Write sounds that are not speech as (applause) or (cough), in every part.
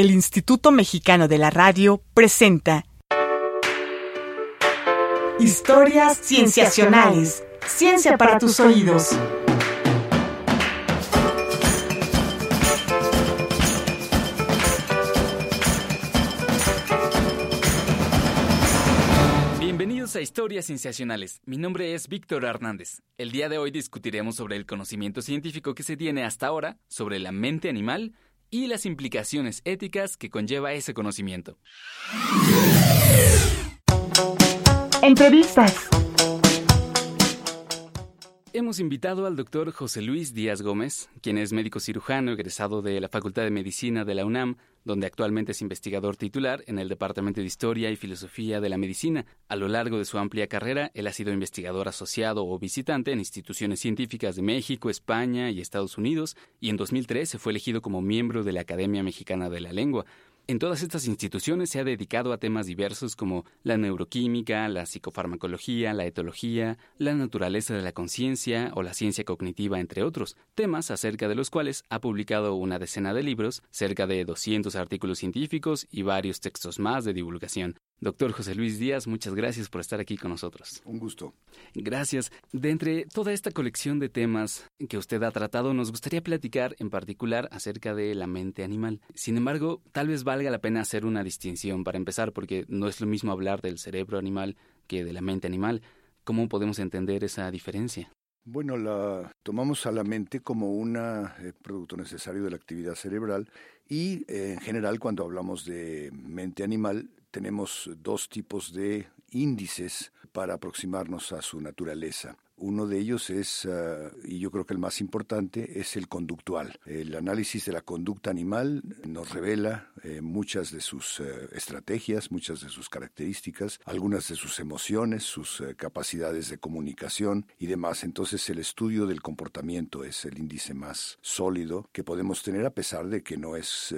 el Instituto Mexicano de la Radio presenta Historias Cienciacionales. Ciencia para tus oídos. Bienvenidos a Historias Cienciacionales. Mi nombre es Víctor Hernández. El día de hoy discutiremos sobre el conocimiento científico que se tiene hasta ahora sobre la mente animal y las implicaciones éticas que conlleva ese conocimiento. Entrevistas. Hemos invitado al doctor José Luis Díaz Gómez, quien es médico cirujano egresado de la Facultad de Medicina de la UNAM, donde actualmente es investigador titular en el Departamento de Historia y Filosofía de la Medicina. A lo largo de su amplia carrera, él ha sido investigador asociado o visitante en instituciones científicas de México, España y Estados Unidos, y en 2003 se fue elegido como miembro de la Academia Mexicana de la Lengua. En todas estas instituciones se ha dedicado a temas diversos como la neuroquímica, la psicofarmacología, la etología, la naturaleza de la conciencia o la ciencia cognitiva, entre otros, temas acerca de los cuales ha publicado una decena de libros, cerca de 200 artículos científicos y varios textos más de divulgación. Doctor José Luis Díaz, muchas gracias por estar aquí con nosotros. Un gusto. Gracias. De entre toda esta colección de temas que usted ha tratado, nos gustaría platicar en particular acerca de la mente animal. Sin embargo, tal vez valga la pena hacer una distinción para empezar, porque no es lo mismo hablar del cerebro animal que de la mente animal. ¿Cómo podemos entender esa diferencia? Bueno, la tomamos a la mente como un eh, producto necesario de la actividad cerebral y eh, en general cuando hablamos de mente animal tenemos dos tipos de índices para aproximarnos a su naturaleza. Uno de ellos es, ah, y yo creo que el más importante, es el conductual. El análisis de la conducta animal nos revela eh, muchas de sus eh, estrategias, muchas de sus características, algunas de sus emociones, sus eh, capacidades de comunicación y demás. Entonces el estudio del comportamiento es el índice más sólido que podemos tener a pesar de que no es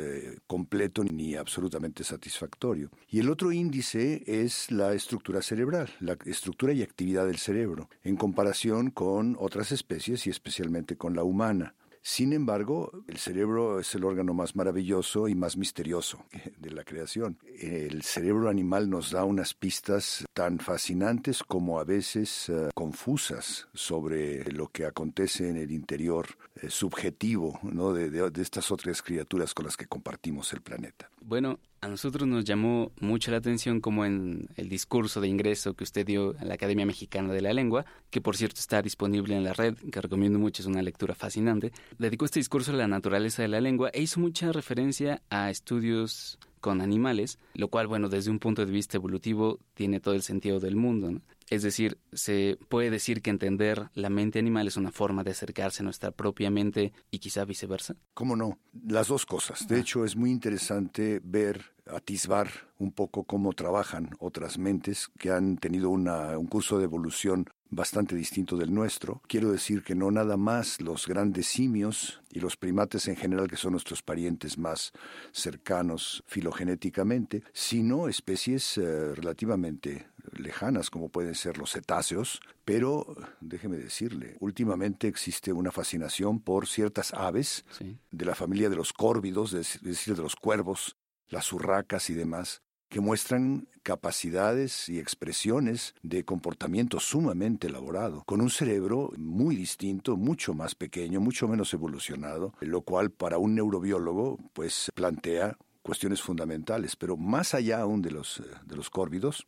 completo ni absolutamente satisfactorio. Y el otro índice es la estructura cerebral, la estructura y actividad del cerebro. En comparación con otras especies y especialmente con la humana. Sin embargo, el cerebro es el órgano más maravilloso y más misterioso (laughs) de la creación. El cerebro animal nos da unas pistas tan fascinantes como a veces uh, confusas sobre lo que acontece en el interior eh, subjetivo de estas otras criaturas con las que compartimos el planeta. Bueno, a nosotros nos llamó mucho la atención como en el discurso de ingreso que usted dio a la Academia Mexicana de la Lengua, que por cierto está disponible en la red, que recomiendo mucho, es una lectura fascinante, dedicó este discurso a la naturaleza de la lengua e hizo mucha referencia a estudios con animales, lo cual, bueno, desde un punto de vista evolutivo tiene todo el sentido del mundo. ¿no? Es decir, se puede decir que entender la mente animal es una forma de acercarse a nuestra propia mente y quizá viceversa. ¿Cómo no? Las dos cosas. De hecho, es muy interesante ver, atisbar un poco cómo trabajan otras mentes que han tenido una, un curso de evolución bastante distinto del nuestro. Quiero decir que no nada más los grandes simios y los primates en general, que son nuestros parientes más cercanos filogenéticamente, sino especies eh, relativamente lejanas como pueden ser los cetáceos, pero déjeme decirle, últimamente existe una fascinación por ciertas aves sí. de la familia de los córvidos, es decir, de los cuervos, las urracas y demás, que muestran capacidades y expresiones de comportamiento sumamente elaborado, con un cerebro muy distinto, mucho más pequeño, mucho menos evolucionado, lo cual para un neurobiólogo pues plantea cuestiones fundamentales, pero más allá aún de los, de los córvidos,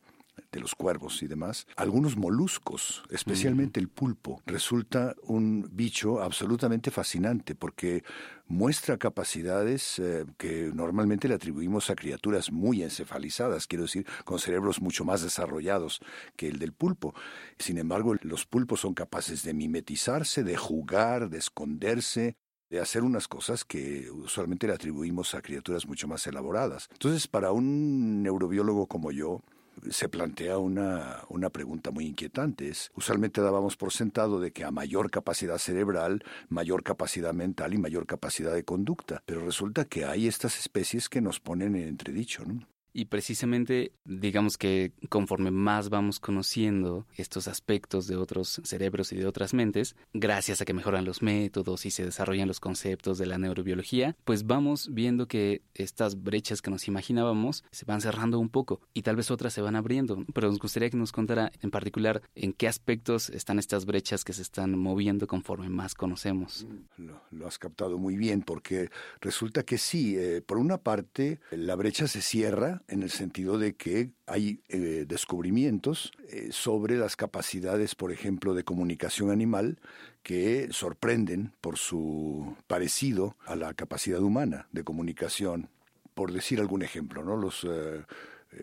de los cuervos y demás, algunos moluscos, especialmente el pulpo, resulta un bicho absolutamente fascinante porque muestra capacidades eh, que normalmente le atribuimos a criaturas muy encefalizadas, quiero decir, con cerebros mucho más desarrollados que el del pulpo. Sin embargo, los pulpos son capaces de mimetizarse, de jugar, de esconderse, de hacer unas cosas que usualmente le atribuimos a criaturas mucho más elaboradas. Entonces, para un neurobiólogo como yo, se plantea una, una pregunta muy inquietante. Es, usualmente dábamos por sentado de que a mayor capacidad cerebral, mayor capacidad mental y mayor capacidad de conducta. Pero resulta que hay estas especies que nos ponen en entredicho. ¿no? Y precisamente, digamos que conforme más vamos conociendo estos aspectos de otros cerebros y de otras mentes, gracias a que mejoran los métodos y se desarrollan los conceptos de la neurobiología, pues vamos viendo que estas brechas que nos imaginábamos se van cerrando un poco y tal vez otras se van abriendo. Pero nos gustaría que nos contara en particular en qué aspectos están estas brechas que se están moviendo conforme más conocemos. Lo, has captado muy bien porque resulta que sí, eh, por una parte la brecha se cierra en el sentido de que hay eh, descubrimientos eh, sobre las capacidades, por ejemplo, de comunicación animal que sorprenden por su parecido a la capacidad humana de comunicación. Por decir algún ejemplo, ¿no? Los eh,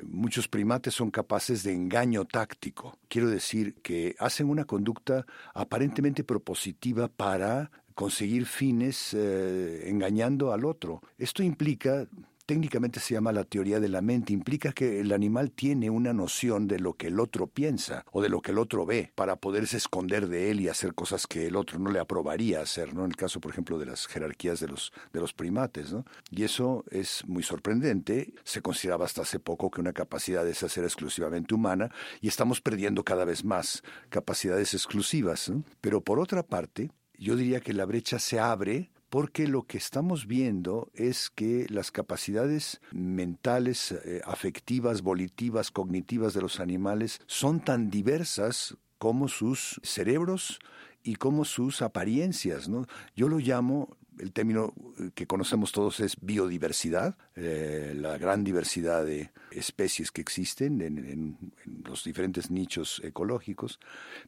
muchos primates son capaces de engaño táctico. Quiero decir que hacen una conducta aparentemente propositiva para conseguir fines engañando al otro. Esto implica técnicamente se llama la teoría de la mente, implica que el animal tiene una noción de lo que el otro piensa o de lo que el otro ve para poderse esconder de él y hacer cosas que el otro no le aprobaría hacer, ¿no? En el caso, por ejemplo, de las jerarquías de los, de los primates, ¿no? Y eso es muy sorprendente. Se consideraba hasta hace poco que una capacidad de esa era exclusivamente humana y estamos perdiendo cada vez más capacidades exclusivas. Pero por otra parte, yo diría que la brecha se abre porque lo que estamos viendo es que las capacidades mentales, eh, afectivas, volitivas, cognitivas de los animales son tan diversas como sus cerebros y como sus apariencias. ¿no? Yo lo llamo el término que conocemos todos es biodiversidad, eh, la gran diversidad de especies que existen en, los diferentes nichos ecológicos,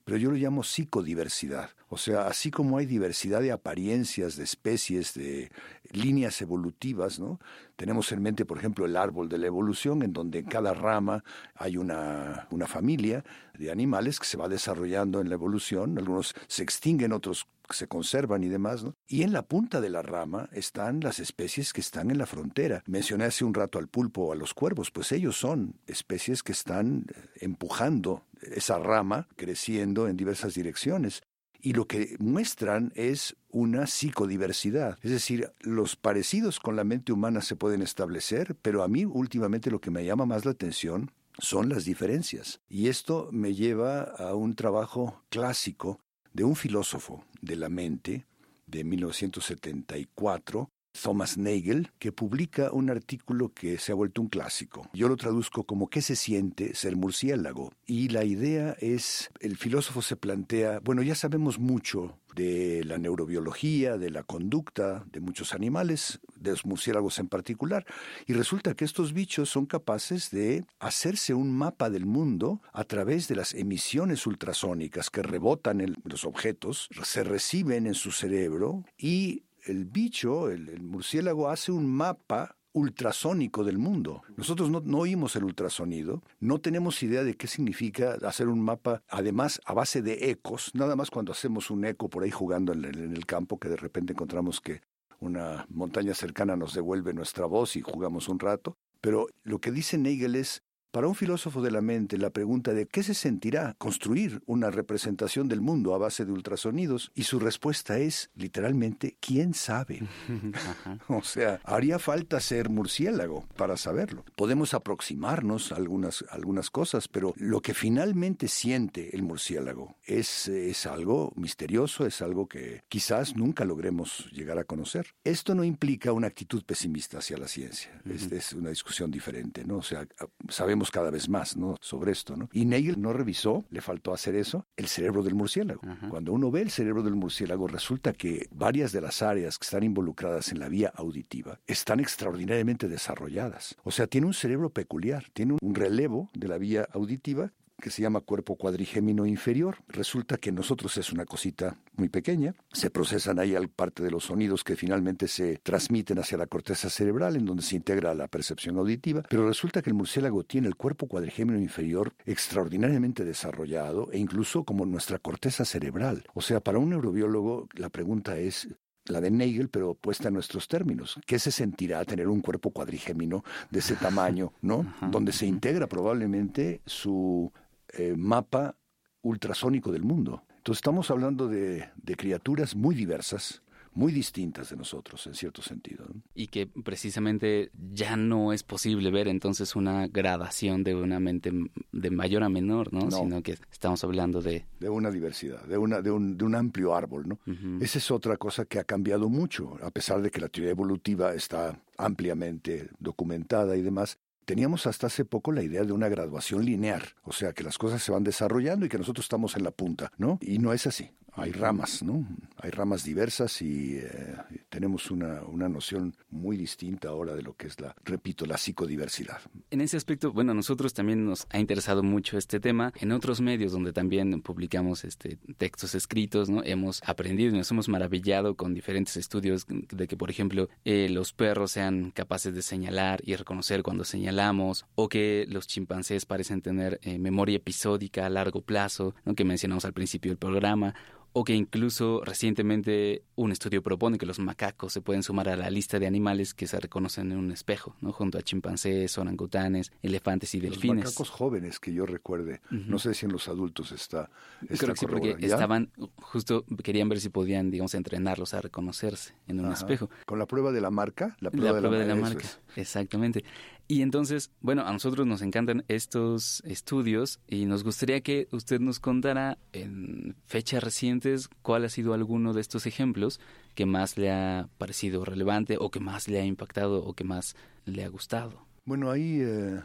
pero yo lo llamo psicodiversidad. O sea, así como hay diversidad de apariencias, de especies, de líneas evolutivas, ¿no? Tenemos en mente, por ejemplo, el árbol de la evolución, en donde en cada rama hay una, una familia de animales que se va desarrollando en la evolución. Algunos se extinguen, otros se conservan y demás, ¿no? Y en la punta de la rama están las especies que están en la frontera. Mencioné hace un rato al pulpo o a los cuervos, pues ellos son especies que están eh, empujando esa rama creciendo en diversas direcciones y lo que muestran es una psicodiversidad. Es decir, los parecidos con la mente humana se pueden establecer, pero a mí últimamente lo que me llama más la atención son las diferencias. Y esto me lleva a un trabajo clásico de un filósofo de la mente de 1974, Thomas Nagel, que publica un artículo que se ha vuelto un clásico. Yo lo traduzco como ¿qué se siente ser murciélago? Y la idea es, el filósofo se plantea, bueno, ya sabemos mucho de la neurobiología, de la conducta de muchos animales, de los murciélagos en particular, y resulta que estos bichos son capaces de hacerse un mapa del mundo a través de las emisiones ultrasónicas que rebotan en los objetos, se reciben en su cerebro y el bicho, el, murciélago, hace un mapa ultrasónico del mundo. Nosotros no, oímos el ultrasonido, no tenemos idea de qué significa hacer un mapa, además a base de ecos, nada más cuando hacemos un eco por ahí jugando en el campo, que de repente encontramos que una montaña cercana nos devuelve nuestra voz y jugamos un rato. Pero lo que dice Nagel es, para un filósofo de la mente, la pregunta de qué se sentirá construir una representación del mundo a base de ultrasonidos, y su respuesta es, literalmente, ¿quién sabe? (laughs) (laughs) o sea, haría falta ser murciélago para saberlo. Podemos aproximarnos a algunas, algunas cosas, pero lo que finalmente siente el murciélago es, es algo misterioso, es algo que quizás nunca logremos llegar a conocer. Esto no implica una actitud pesimista hacia la ciencia, es, es una discusión diferente, ¿no? O sea, sabemos cada vez más ¿no? sobre esto. ¿no? Y Nagel no revisó, le faltó hacer eso, el cerebro del murciélago. Cuando uno ve el cerebro del murciélago, resulta que varias de las áreas que están involucradas en la vía auditiva están extraordinariamente desarrolladas. O sea, tiene un cerebro peculiar, tiene un relevo de la vía auditiva que se llama cuerpo cuadrigémino inferior. Resulta que nosotros es una cosita muy pequeña, se procesan ahí parte de los sonidos que finalmente se transmiten hacia la corteza cerebral, en donde se integra la percepción auditiva, pero resulta que el murciélago tiene el cuerpo cuadrigémino inferior extraordinariamente desarrollado e incluso como nuestra corteza cerebral. O sea, para un neurobiólogo la pregunta es, la de Nagel, pero puesta en nuestros términos. ¿Qué se sentirá tener un cuerpo cuadrigémino de ese tamaño, ¿no? (laughs) Donde se integra probablemente su eh, mapa ultrasónico del mundo. Entonces estamos hablando de, criaturas muy diversas, muy distintas de nosotros, en cierto sentido. Y que precisamente ya no es posible ver entonces una gradación de una mente de mayor a menor, ¿no? Sino que estamos hablando de... De una diversidad, de, una, de, un, de un amplio árbol, ¿no? Esa es otra cosa que ha cambiado mucho, a pesar de que la teoría evolutiva está ampliamente documentada y demás, teníamos hasta hace poco la idea de una graduación lineal, o sea, que las cosas se van desarrollando y que nosotros estamos en la punta, ¿no? Y no es así hay ramas, ¿no? Hay ramas diversas y eh, tenemos una, una, noción muy distinta ahora de lo que es la, repito, la psicodiversidad. En ese aspecto, bueno, a nosotros también nos ha interesado mucho este tema. En otros medios donde también publicamos este, textos escritos, ¿no? Hemos aprendido y nos hemos maravillado con diferentes estudios de que, por ejemplo, eh, los perros sean capaces de señalar y reconocer cuando señalamos, o que los chimpancés parecen tener eh, memoria episódica a largo plazo, ¿no? que mencionamos al principio del programa, o que incluso recientemente un estudio propone que los macacos se pueden sumar a la lista de animales que se reconocen en un espejo, ¿no? junto a chimpancés, orangutanes, elefantes y delfines. Los macacos jóvenes que yo recuerde, no sé si en los adultos está. Creo que sí, porque estaban, justo querían ver si podían, digamos, entrenarlos a reconocerse en un espejo. ¿Con la prueba de la marca? La prueba, de, la, marca, exactamente. Y entonces, bueno, a nosotros nos encantan estos estudios y nos gustaría que usted nos contara en fechas recientes cuál ha sido alguno de estos ejemplos que más le ha parecido relevante o que más le ha impactado o que más le ha gustado. Bueno, hay, eh,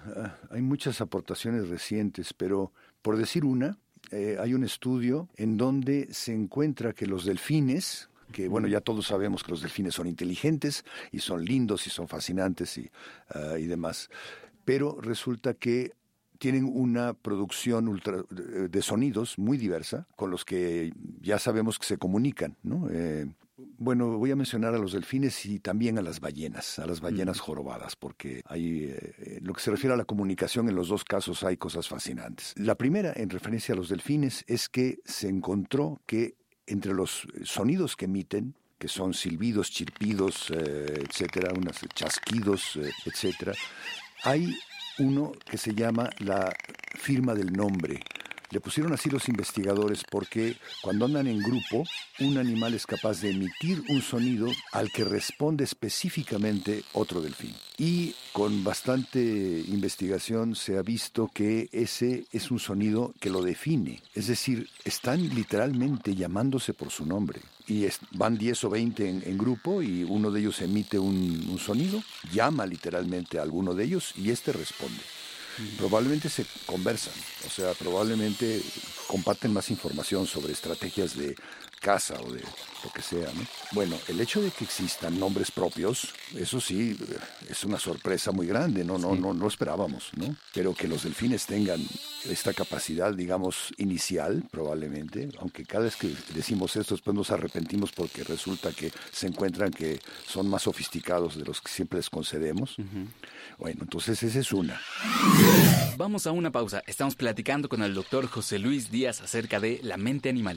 hay muchas aportaciones recientes, pero por decir una, eh, hay un estudio en donde se encuentra que los delfines, que bueno, ya todos sabemos que los delfines son inteligentes y son lindos y son fascinantes y, ah, y demás, pero resulta que tienen una producción ultra, de sonidos muy diversa con los que ya sabemos que se comunican, ¿no? Eh, bueno, voy a mencionar a los delfines y también a las ballenas, a las ballenas jorobadas, porque hay, eh, lo que se refiere a la comunicación, en los dos casos hay cosas fascinantes. La primera, en referencia a los delfines, es que se encontró que entre los sonidos que emiten, que son silbidos, chirpidos, eh, etcétera, unos chasquidos, eh, etcétera, hay uno que se llama la firma del nombre. Le pusieron así los investigadores porque cuando andan en grupo, un animal es capaz de emitir un sonido al que responde específicamente otro delfín. Y con bastante investigación se ha visto que ese es un sonido que lo define. Es decir, están literalmente llamándose por su nombre. Y van 10 o 20 en, grupo y uno de ellos emite un, un sonido, llama literalmente a alguno de ellos y este responde probablemente se conversan, o sea, probablemente comparten más información sobre estrategias de caza o de lo que sea, ¿no? Bueno, el hecho de que existan nombres propios, eso sí, es una sorpresa muy grande, no, no, no, no esperábamos, ¿no? Pero que los delfines tengan esta capacidad, digamos, inicial, probablemente, aunque cada vez que decimos esto después nos arrepentimos porque resulta que se encuentran que son más sofisticados de los que siempre les concedemos. Bueno, entonces esa es una. Vamos a una pausa. Estamos platicando con el doctor José Luis Díaz acerca de la mente animal.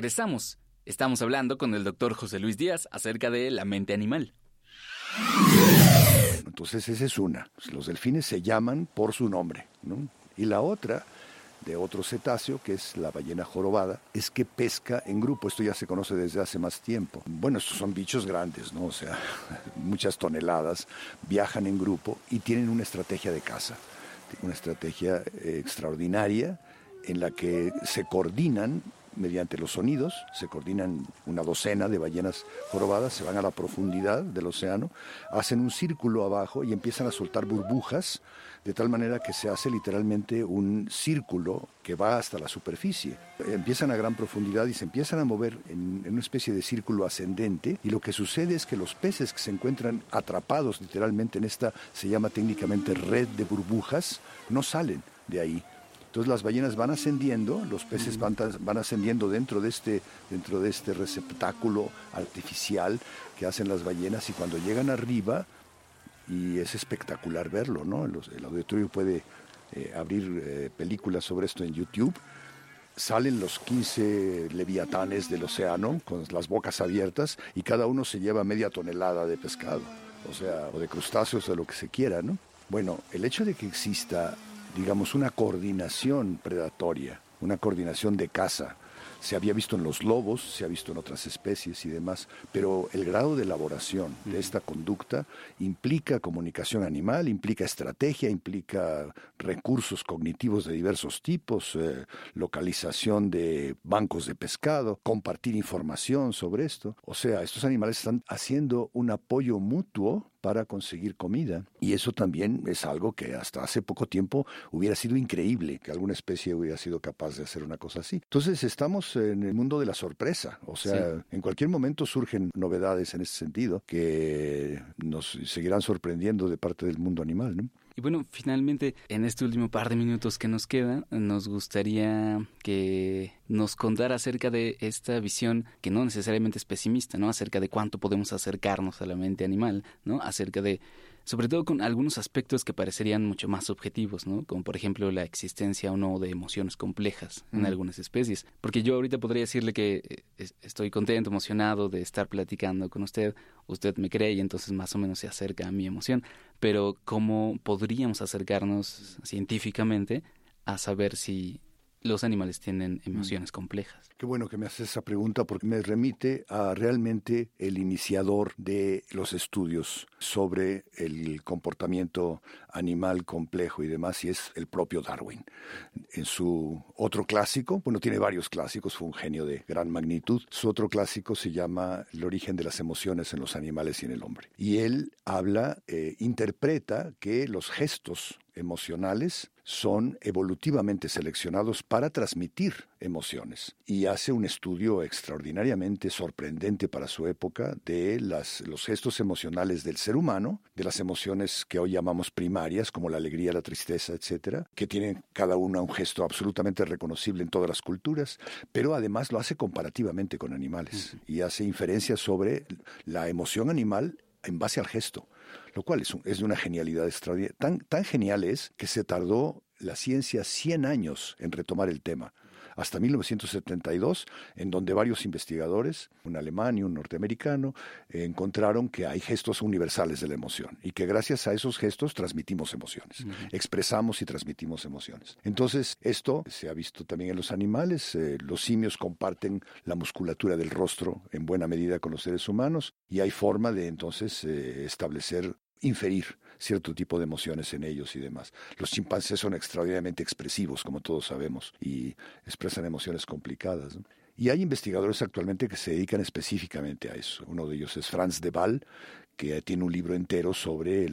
Regresamos. Estamos hablando con el doctor José Luis Díaz acerca de la mente animal. Entonces esa es una. Los delfines se llaman por su nombre. Y la otra, de otro cetáceo, que es la ballena jorobada, es que pesca en grupo. Esto ya se conoce desde hace más tiempo. Bueno, estos son bichos grandes, ¿no? O sea, (laughs) muchas toneladas, viajan en grupo y tienen una estrategia de caza. Una estrategia eh, extraordinaria en la que se coordinan mediante los sonidos, se coordinan una docena de ballenas jorobadas, se van a la profundidad del océano, hacen un círculo abajo y empiezan a soltar burbujas, de tal manera que se hace literalmente un círculo que va hasta la superficie. Empiezan a gran profundidad y se empiezan a mover en, una especie de círculo ascendente y lo que sucede es que los peces que se encuentran atrapados literalmente en esta, se llama técnicamente red de burbujas, no salen de ahí Entonces las ballenas van ascendiendo, los peces van, van ascendiendo dentro de, este, dentro de este receptáculo artificial que hacen las ballenas y cuando llegan arriba, y es espectacular verlo, ¿no? El, auditorio puede eh, abrir eh, películas sobre esto en YouTube. Salen los 15 leviatanes del océano con las bocas abiertas y cada uno se lleva media tonelada de pescado, o sea, o de crustáceos o de lo que se quiera, ¿no? Bueno, el hecho de que exista, digamos, una coordinación predatoria, una coordinación de caza, se había visto en los lobos, se ha visto en otras especies y demás, pero el grado de elaboración de esta conducta implica comunicación animal, implica estrategia, implica recursos cognitivos de diversos tipos, eh, localización de bancos de pescado, compartir información sobre esto. O sea, estos animales están haciendo un apoyo mutuo para conseguir comida. Y eso también es algo que hasta hace poco tiempo hubiera sido increíble que alguna especie hubiera sido capaz de hacer una cosa así. Entonces estamos en el mundo de la sorpresa. O sea, en cualquier momento surgen novedades en ese sentido que nos seguirán sorprendiendo de parte del mundo animal. ¿no? Y bueno, finalmente, en este último par de minutos que nos queda, nos gustaría que nos contara acerca de esta visión que no necesariamente es pesimista, ¿no? Acerca de cuánto podemos acercarnos a la mente animal, ¿no? Acerca de sobre todo con algunos aspectos que parecerían mucho más objetivos, ¿no? Como por ejemplo la existencia o no de emociones complejas en algunas especies. Porque yo ahorita podría decirle que eh, estoy contento, emocionado de estar platicando con usted, usted me cree y entonces más o menos se acerca a mi emoción, pero ¿cómo podríamos acercarnos científicamente a saber si los animales tienen emociones complejas. Qué bueno que me haces esa pregunta porque me remite a realmente el iniciador de los estudios sobre el comportamiento animal complejo y demás, y es el propio Darwin. En su otro clásico, bueno, tiene varios clásicos, fue un genio de gran magnitud, su otro clásico se llama El origen de las emociones en los animales y en el hombre. Y él habla, eh, interpreta que los gestos emocionales son evolutivamente seleccionados para transmitir emociones y hace un estudio extraordinariamente sorprendente para su época de las, los gestos emocionales del ser humano, de las emociones que hoy llamamos primarias, como la alegría, la tristeza, etcétera, que tienen cada una un gesto absolutamente reconocible en todas las culturas, pero además lo hace comparativamente con animales y hace inferencias sobre la emoción animal en base al gesto lo cual es, es de una genialidad extraordinaria. Tan, tan genial es que se tardó la ciencia 100 años en retomar el tema hasta 1972, en donde varios investigadores, un alemán y un norteamericano, encontraron que hay gestos universales de la emoción y que gracias a esos gestos transmitimos emociones, expresamos y transmitimos emociones. Entonces, esto se ha visto también en los animales, eh, los simios comparten la musculatura del rostro en buena medida con los seres humanos y hay forma de entonces eh, establecer inferir cierto tipo de emociones en ellos y demás. Los chimpancés son extraordinariamente expresivos, como todos sabemos, y expresan emociones complicadas. Y hay investigadores actualmente que se dedican específicamente a eso. Uno de ellos es Franz de Waal, que tiene un libro entero sobre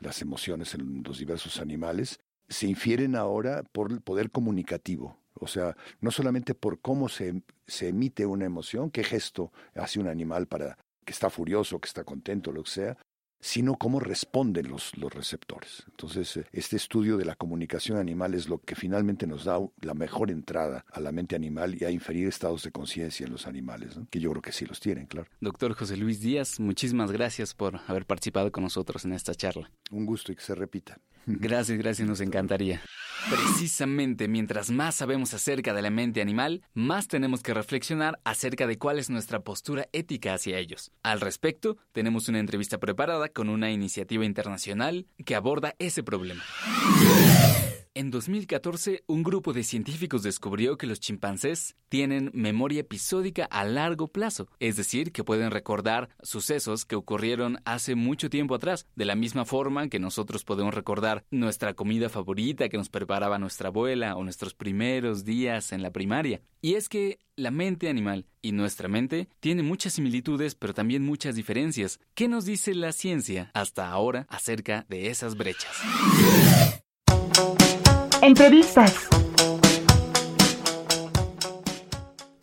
las emociones en los diversos animales. Se infieren ahora por el poder comunicativo. O sea, no solamente por cómo se, se emite una emoción, qué gesto hace un animal para que está furioso, que está contento, lo que sea, sino cómo responden los, los receptores. Entonces, eh, este estudio de la comunicación animal es lo que finalmente nos da la mejor entrada a la mente animal y a inferir estados de conciencia en los animales, que yo creo que sí los tienen, claro. Doctor José Luis Díaz, muchísimas gracias por haber participado con nosotros en esta charla. Un gusto y que se repita. (laughs) Gracias, gracias, nos encantaría. Precisamente mientras más sabemos acerca de la mente animal, más tenemos que reflexionar acerca de cuál es nuestra postura ética hacia ellos. Al respecto, tenemos una entrevista preparada con una iniciativa internacional que aborda ese problema. En 2014, un grupo de científicos descubrió que los chimpancés tienen memoria episódica a largo plazo, es decir, que pueden recordar sucesos que ocurrieron hace mucho tiempo atrás, de la misma forma que nosotros podemos recordar nuestra comida favorita que nos preparaba nuestra abuela o nuestros primeros días en la primaria. Y es que la mente animal y nuestra mente tienen muchas similitudes, pero también muchas diferencias. ¿Qué nos dice la ciencia hasta ahora acerca de esas brechas? Entrevistas.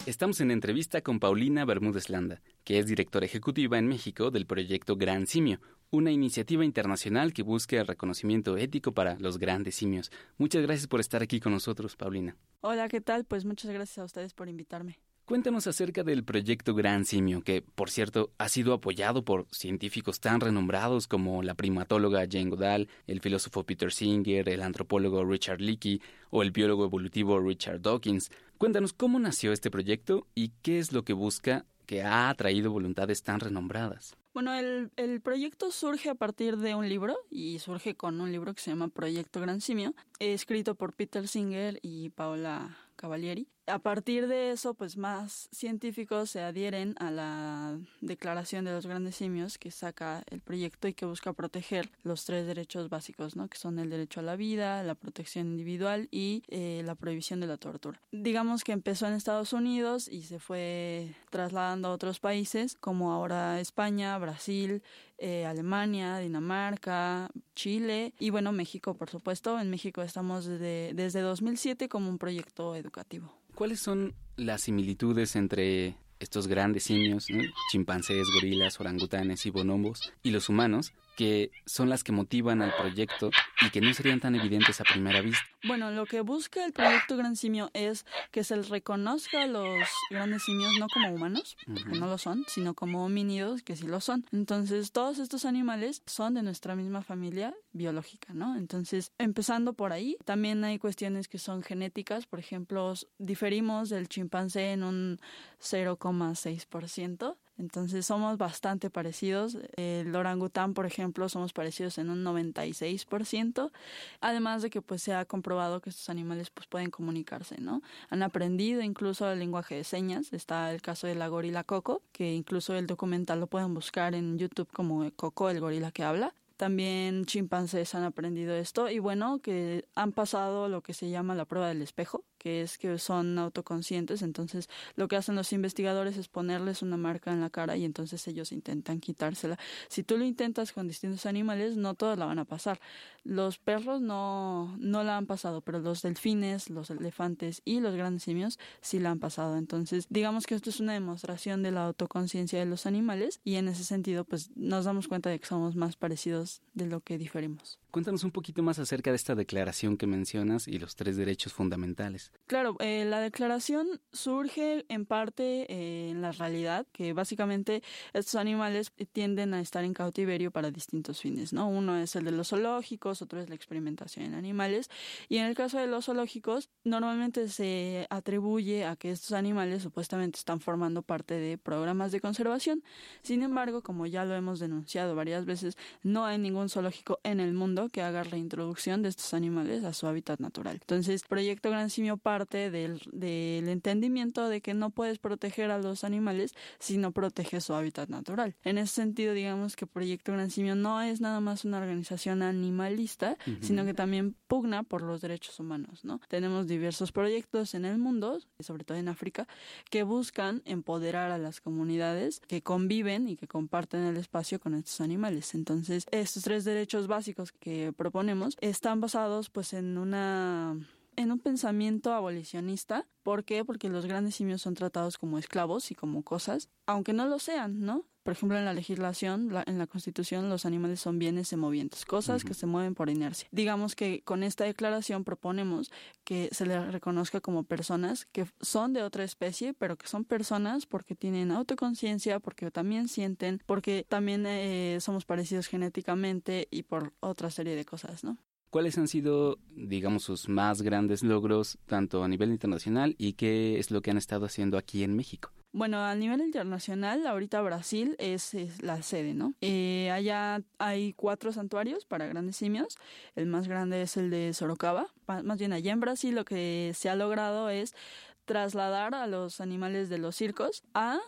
Estamos en entrevista con Paulina Bermúdez Landa, que es directora ejecutiva en México del proyecto Gran Simio, una iniciativa internacional que busca el reconocimiento ético para los grandes simios. Muchas gracias por estar aquí con nosotros, Paulina. Hola, ¿qué tal? Pues muchas gracias a ustedes por invitarme. Cuéntanos acerca del proyecto Gran Simio, que, por cierto, ha sido apoyado por científicos tan renombrados como la primatóloga Jane Goodall, el filósofo Peter Singer, el antropólogo Richard Leakey o el biólogo evolutivo Richard Dawkins. Cuéntanos cómo nació este proyecto y qué es lo que busca que ha atraído voluntades tan renombradas. Bueno, el, el, proyecto surge a partir de un libro y surge con un libro que se llama Proyecto Gran Simio, escrito por Peter Singer y Paola Cavalieri. A partir de eso, pues más científicos se adhieren a la Declaración de los Grandes Simios que saca el proyecto y que busca proteger los tres derechos básicos, ¿no? Que son el derecho a la vida, la protección individual y eh, la prohibición de la tortura. Digamos que empezó en Estados Unidos y se fue trasladando a otros países, como ahora España, Brasil, eh, Alemania, Dinamarca, Chile y bueno, México, por supuesto. En México estamos desde, desde 2007 como un proyecto educativo. ¿Cuáles son las similitudes entre estos grandes simios, chimpancés, gorilas, orangutanes y bonobos, y los humanos, que son las que motivan al proyecto y que no serían tan evidentes a primera vista. Bueno, lo que busca el proyecto Gran Simio es que se les reconozca a los grandes simios no como humanos, que no lo son, sino como homínidos, que sí lo son. Entonces, todos estos animales son de nuestra misma familia biológica, ¿no? Entonces, empezando por ahí, también hay cuestiones que son genéticas, por ejemplo, diferimos del chimpancé en un 0,6%, entonces somos bastante parecidos. El orangután, por ejemplo, somos parecidos en un 96%, además de que pues se ha comprobado que estos animales pues pueden comunicarse, ¿no? Han aprendido incluso el lenguaje de señas. Está el caso de la gorila Coco, que incluso el documental lo pueden buscar en YouTube como Coco, el gorila que habla también chimpancés han aprendido esto y bueno, que han pasado lo que se llama la prueba del espejo, que es que son autoconscientes, entonces lo que hacen los investigadores es ponerles una marca en la cara y entonces ellos intentan quitársela. Si tú lo intentas con distintos animales, no todos la van a pasar. Los perros no, no la han pasado, pero los delfines, los elefantes y los grandes simios sí la han pasado. Entonces, digamos que esto es una demostración de la autoconciencia de los animales y en ese sentido, pues nos damos cuenta de que somos más parecidos de lo que diferimos. Cuéntanos un poquito más acerca de esta declaración que mencionas y los tres derechos fundamentales. Claro, eh, la declaración surge en parte eh, en la realidad, que básicamente estos animales tienden a estar en cautiverio para distintos fines, ¿no? Uno es el de los zoológicos, otro es la experimentación en animales, y en el caso de los zoológicos, normalmente se atribuye a que estos animales supuestamente están formando parte de programas de conservación. Sin embargo, como ya lo hemos denunciado varias veces, no hay ningún zoológico en el mundo que haga reintroducción de estos animales a su hábitat natural. Entonces, Proyecto Gran Simio parte del, del entendimiento de que no puedes proteger a los animales si no proteges su hábitat natural. En ese sentido, digamos que Proyecto Gran Simio no es nada más una organización animalista, sino que también pugna por los derechos humanos, ¿no? Tenemos diversos proyectos en el mundo, sobre todo en África, que buscan empoderar a las comunidades que conviven y que comparten el espacio con estos animales. Entonces, estos tres derechos básicos que proponemos están basados pues en una en un pensamiento abolicionista. ¿Por qué? Porque los grandes simios son tratados como esclavos y como cosas, aunque no lo sean, ¿no? Por ejemplo, en la legislación, en la Constitución, los animales son bienes semovientes, cosas que se mueven por inercia. Digamos que con esta declaración proponemos que se les reconozca como personas que son de otra especie, pero que son personas porque tienen autoconciencia, porque también sienten, porque también eh, somos parecidos genéticamente y por otra serie de cosas, ¿no? ¿Cuáles han sido, digamos, sus más grandes logros, tanto a nivel internacional, y qué es lo que han estado haciendo aquí en México? Bueno, a nivel internacional, ahorita Brasil es, la sede, ¿no? Eh, allá hay cuatro santuarios para grandes simios. El más grande es el de Sorocaba. Más bien, allá en Brasil lo que se ha logrado es trasladar a los animales de los circos a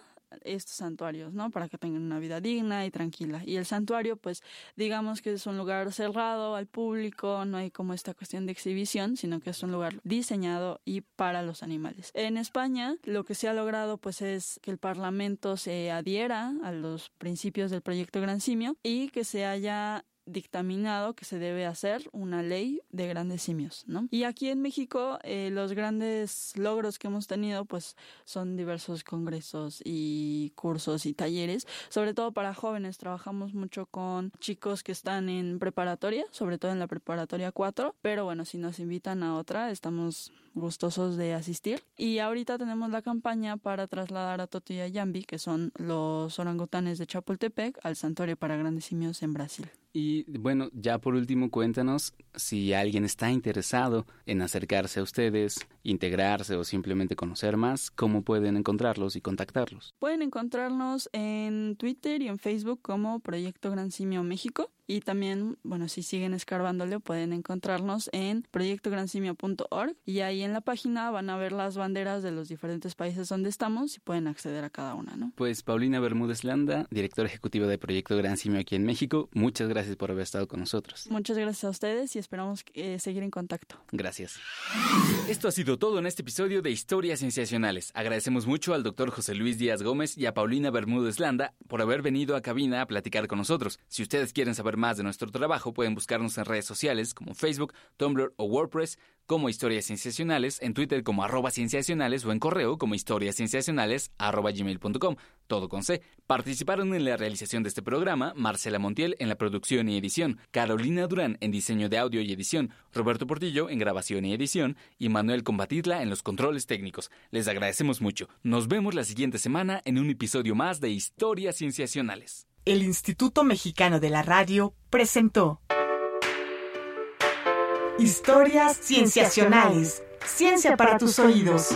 estos santuarios, ¿no? Para que tengan una vida digna y tranquila. Y el santuario, pues, digamos que es un lugar cerrado al público, no hay como esta cuestión de exhibición, sino que es un lugar diseñado y para los animales. En España, lo que se ha logrado, pues, es que el Parlamento se adhiera a los principios del proyecto Gran Simio y que se haya dictaminado que se debe hacer una ley de grandes simios, ¿no? Y aquí en México eh, los grandes logros que hemos tenido pues son diversos congresos y cursos y talleres, sobre todo para jóvenes. Trabajamos mucho con chicos que están en preparatoria, sobre todo en la preparatoria 4, pero bueno, si nos invitan a otra, estamos gustosos de asistir. Y ahorita tenemos la campaña para trasladar a Toti y a Yambi, que son los orangutanes de Chapultepec, al santuario para grandes simios en Brasil. Y bueno, ya por último, cuéntanos si alguien está interesado en acercarse a ustedes, integrarse o simplemente conocer más, cómo pueden encontrarlos y contactarlos. Pueden encontrarnos en Twitter y en Facebook como Proyecto Gran Simio México. Y también, bueno, si siguen escarbándole, pueden encontrarnos en proyectogransimio.org y ahí en la página van a ver las banderas de los diferentes países donde estamos y pueden acceder a cada una, ¿no? Pues Paulina Bermúdez Landa, directora ejecutiva de Proyecto Gran Simio aquí en México, muchas gracias por haber estado con nosotros. Muchas gracias a ustedes y esperamos eh, seguir en contacto. Gracias. Esto ha sido todo en este episodio de Historias Sensacionales. Agradecemos mucho al doctor José Luis Díaz Gómez y a Paulina Bermúdez Landa por haber venido a cabina a platicar con nosotros. Si ustedes quieren saber más de nuestro trabajo, pueden buscarnos en redes sociales como Facebook, Tumblr o WordPress como Historias Cienciacionales, en Twitter como arroba cienciacionales o en correo como historiascienciacionales arroba gmail.com, todo con C. Participaron en la realización de este programa Marcela Montiel en la producción y edición, Carolina Durán en diseño de audio y edición, Roberto Portillo en grabación y edición y Manuel Combatidla en los controles técnicos. Les agradecemos mucho. Nos vemos la siguiente semana en un episodio más de Historias Cienciacionales. El Instituto Mexicano de la Radio presentó Historias Cienciacionales. Ciencia para tus oídos.